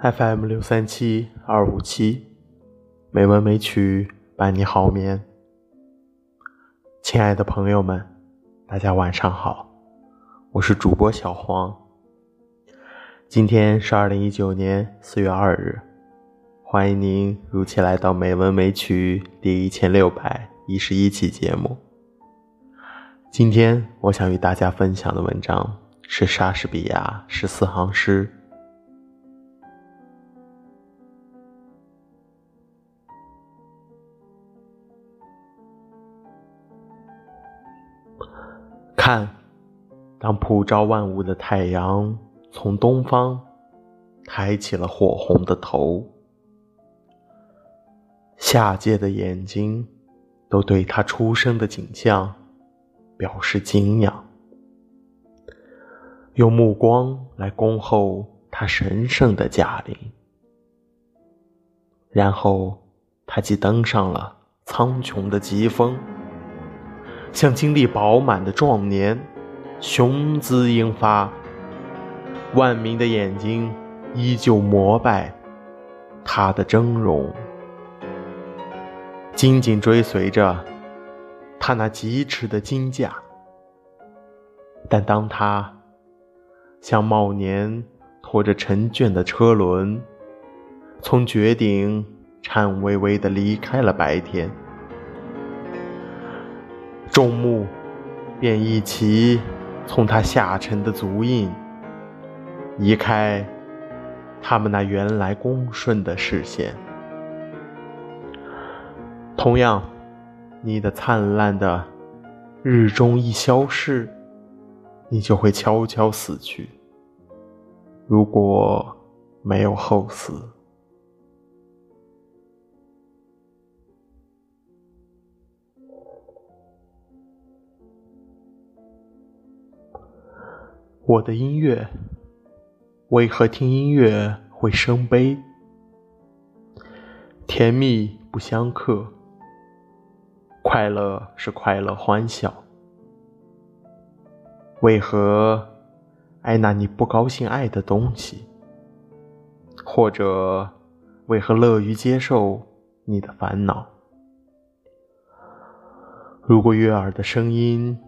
FM 六三七二五七，美文美曲伴你好眠。亲爱的朋友们，大家晚上好，我是主播小黄。今天是二零一九年四月二日，欢迎您如期来到《美文美曲》第一千六百一十一期节目。今天我想与大家分享的文章是莎士比亚十四行诗。看，当普照万物的太阳从东方抬起了火红的头，下界的眼睛都对他出生的景象表示敬仰，用目光来恭候他神圣的驾临。然后，他即登上了苍穹的疾风。像精力饱满的壮年，雄姿英发，万民的眼睛依旧膜拜他的峥嵘，紧紧追随着他那疾驰的金驾。但当他像茂年拖着沉倦的车轮，从绝顶颤巍巍地离开了白天。众目便一齐从他下沉的足印移开，他们那原来恭顺的视线。同样，你的灿烂的日中一消逝，你就会悄悄死去。如果没有后死。我的音乐，为何听音乐会生悲？甜蜜不相克，快乐是快乐欢笑。为何爱那你不高兴爱的东西？或者为何乐于接受你的烦恼？如果悦耳的声音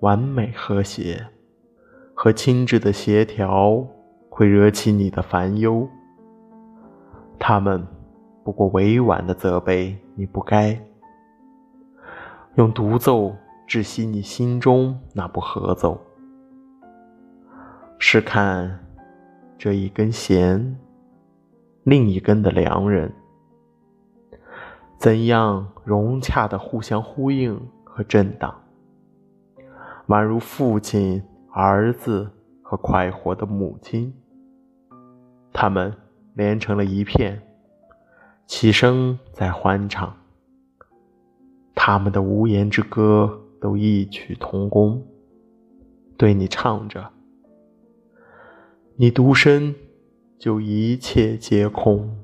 完美和谐。和轻质的协调会惹起你的烦忧，他们不过委婉的责备你不该用独奏窒息你心中那部合奏。试看这一根弦，另一根的良人，怎样融洽的互相呼应和震荡，宛如父亲。儿子和快活的母亲，他们连成了一片，齐声在欢唱。他们的无言之歌都异曲同工，对你唱着，你独身就一切皆空。